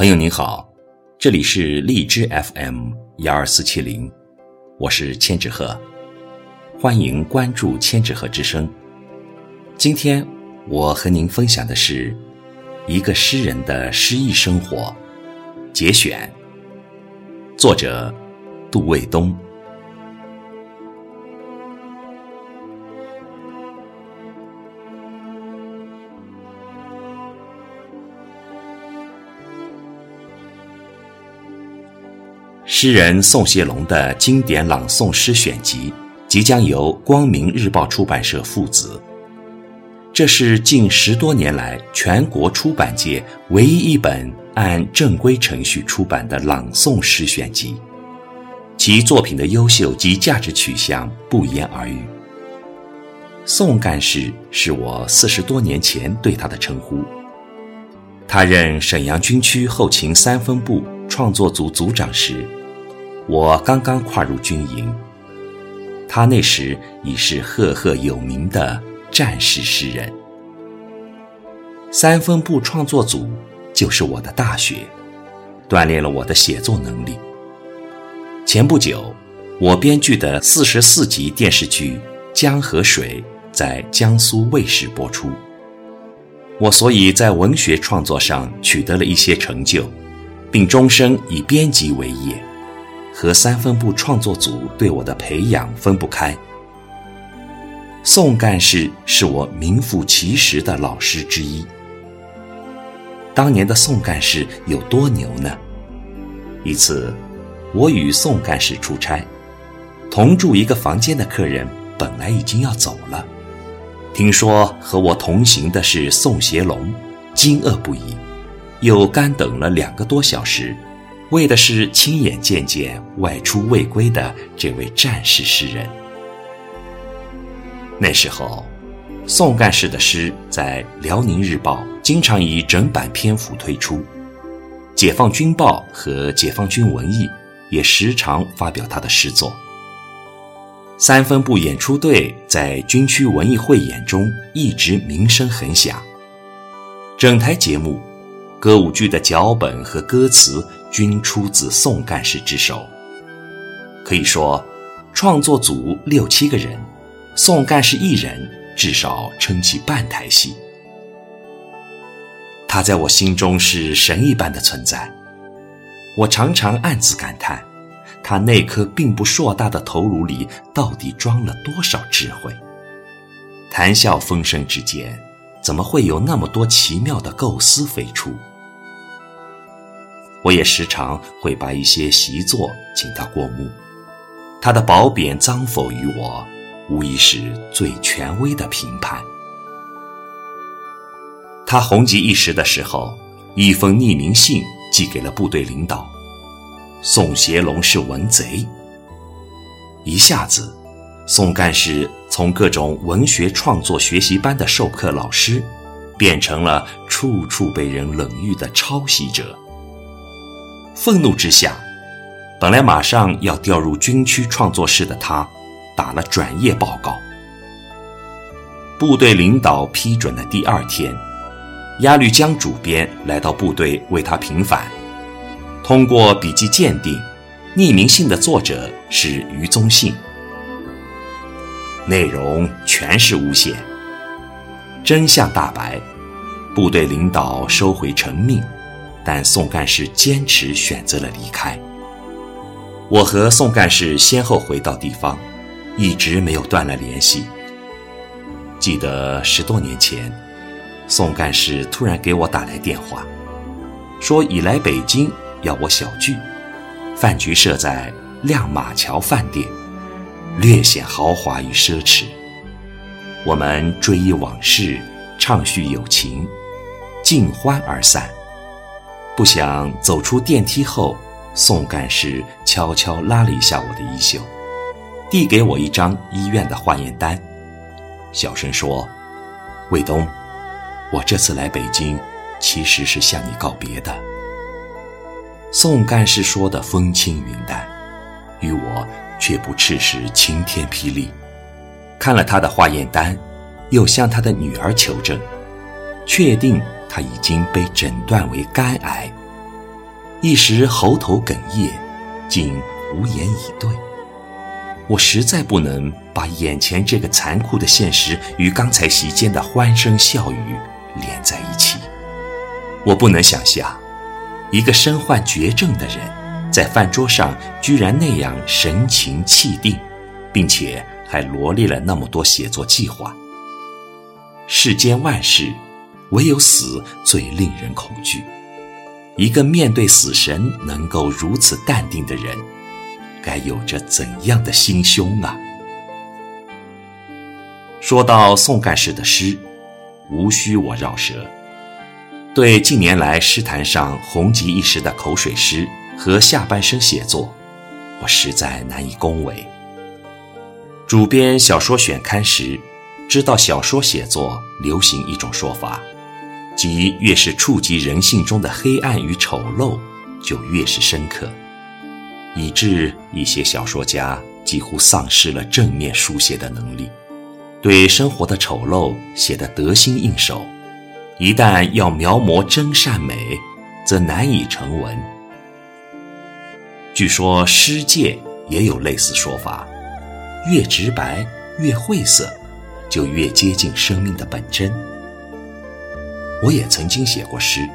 朋友您好，这里是荔枝 FM 幺二四七零，我是千纸鹤，欢迎关注千纸鹤之声。今天我和您分享的是一个诗人的诗意生活节选，作者杜卫东。诗人宋谢龙的经典朗诵诗选集即将由光明日报出版社附子。这是近十多年来全国出版界唯一一本按正规程序出版的朗诵诗选集，其作品的优秀及价值取向不言而喻。宋干事是我四十多年前对他的称呼。他任沈阳军区后勤三分部创作组组长时。我刚刚跨入军营，他那时已是赫赫有名的战士诗人。三分部创作组就是我的大学，锻炼了我的写作能力。前不久，我编剧的四十四集电视剧《江河水》在江苏卫视播出，我所以在文学创作上取得了一些成就，并终生以编辑为业。和三分部创作组对我的培养分不开。宋干事是我名副其实的老师之一。当年的宋干事有多牛呢？一次，我与宋干事出差，同住一个房间的客人本来已经要走了，听说和我同行的是宋协龙，惊愕不已，又干等了两个多小时。为的是亲眼见见外出未归的这位战士诗人。那时候，宋干事的诗在《辽宁日报》经常以整版篇幅推出，《解放军报》和《解放军文艺》也时常发表他的诗作。三分部演出队在军区文艺汇演中一直名声很响，整台节目。歌舞剧的脚本和歌词均出自宋干事之手。可以说，创作组六七个人，宋干事一人至少撑起半台戏。他在我心中是神一般的存在。我常常暗自感叹，他那颗并不硕大的头颅里到底装了多少智慧？谈笑风生之间，怎么会有那么多奇妙的构思飞出？我也时常会把一些习作请他过目，他的褒贬脏否于我，无疑是最权威的评判。他红极一时的时候，一封匿名信寄给了部队领导，宋协龙是文贼。一下子，宋干事从各种文学创作学习班的授课老师，变成了处处被人冷遇的抄袭者。愤怒之下，本来马上要调入军区创作室的他，打了转业报告。部队领导批准的第二天，鸭绿江主编来到部队为他平反。通过笔迹鉴定，匿名信的作者是余宗信，内容全是诬陷。真相大白，部队领导收回成命。但宋干事坚持选择了离开。我和宋干事先后回到地方，一直没有断了联系。记得十多年前，宋干事突然给我打来电话，说已来北京要我小聚，饭局设在亮马桥饭店，略显豪华与奢侈。我们追忆往事，畅叙友情，尽欢而散。不想走出电梯后，宋干事悄悄拉了一下我的衣袖，递给我一张医院的化验单，小声说：“卫东，我这次来北京，其实是向你告别的。”宋干事说的风轻云淡，与我却不啻是晴天霹雳。看了他的化验单，又向他的女儿求证，确定。他已经被诊断为肝癌，一时喉头哽咽，竟无言以对。我实在不能把眼前这个残酷的现实与刚才席间的欢声笑语连在一起。我不能想象，一个身患绝症的人，在饭桌上居然那样神情气定，并且还罗列了那么多写作计划。世间万事，唯有死最令人恐惧。一个面对死神能够如此淡定的人。该有着怎样的心胸啊！说到宋干事的诗，无需我绕舌。对近年来诗坛上红极一时的口水诗和下半生写作，我实在难以恭维。主编小说选刊时，知道小说写作流行一种说法，即越是触及人性中的黑暗与丑陋，就越是深刻。以致一些小说家几乎丧失了正面书写的能力，对生活的丑陋写得得心应手，一旦要描摹真善美，则难以成文。据说诗界也有类似说法：越直白、越晦涩，就越接近生命的本真。我也曾经写过诗，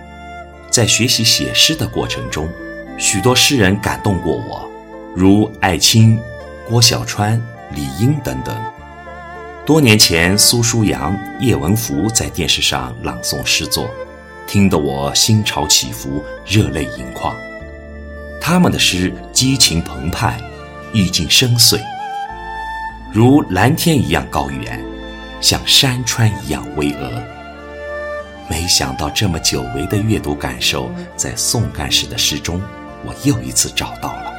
在学习写诗的过程中。许多诗人感动过我，如艾青、郭小川、李英等等。多年前，苏书阳、叶文福在电视上朗诵诗作，听得我心潮起伏，热泪盈眶。他们的诗激情澎湃，意境深邃，如蓝天一样高远，像山川一样巍峨。没想到这么久违的阅读感受，在宋干事的诗中。我又一次找到了。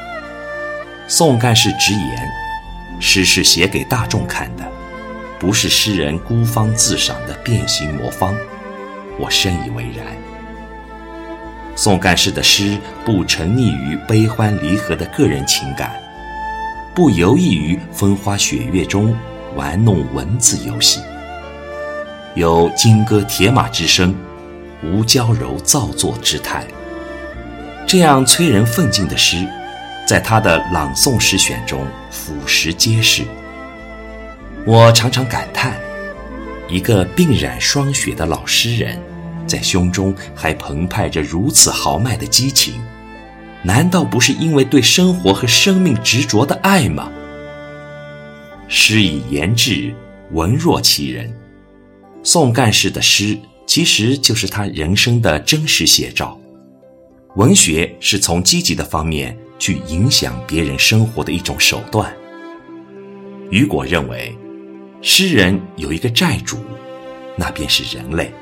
宋干事直言，诗是写给大众看的，不是诗人孤芳自赏的变形魔方。我深以为然。宋干事的诗不沉溺于悲欢离合的个人情感，不游弋于风花雪月中玩弄文字游戏，有金戈铁马之声，无娇柔造作之态。这样催人奋进的诗，在他的朗诵诗选中俯拾皆是。我常常感叹，一个鬓染霜雪的老诗人，在胸中还澎湃着如此豪迈的激情，难道不是因为对生活和生命执着的爱吗？诗以言志，文若其人。宋干事的诗，其实就是他人生的真实写照。文学是从积极的方面去影响别人生活的一种手段。雨果认为，诗人有一个债主，那便是人类。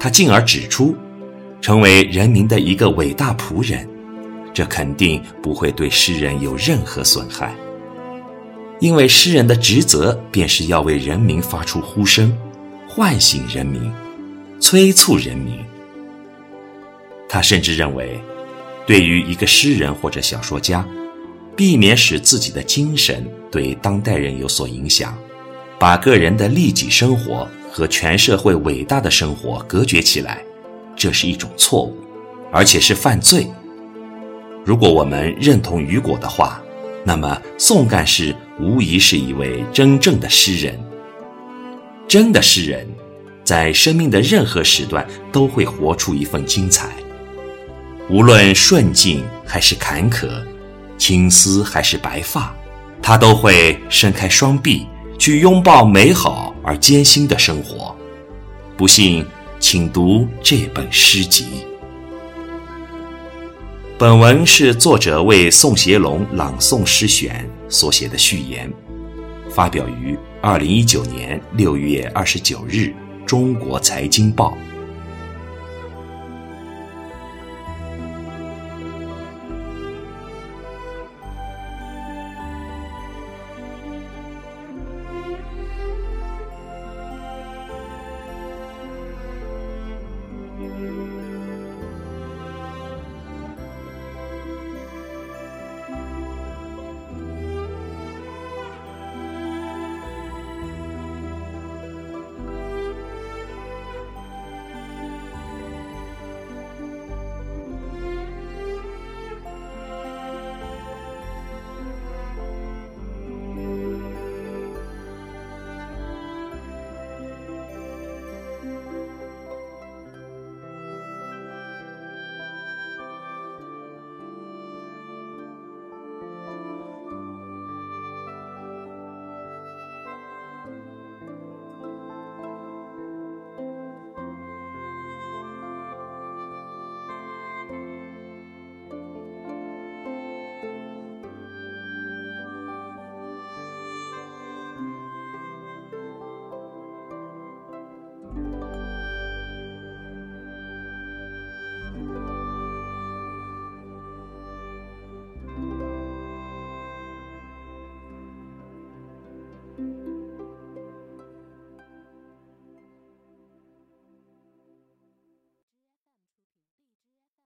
他进而指出，成为人民的一个伟大仆人，这肯定不会对诗人有任何损害，因为诗人的职责便是要为人民发出呼声，唤醒人民，催促人民。他甚至认为，对于一个诗人或者小说家，避免使自己的精神对当代人有所影响，把个人的利己生活和全社会伟大的生活隔绝起来，这是一种错误，而且是犯罪。如果我们认同雨果的话，那么宋干事无疑是一位真正的诗人。真的诗人，在生命的任何时段都会活出一份精彩。无论顺境还是坎坷，青丝还是白发，他都会伸开双臂去拥抱美好而艰辛的生活。不信，请读这本诗集。本文是作者为宋协龙朗诵诗选所写的序言，发表于二零一九年六月二十九日《中国财经报》。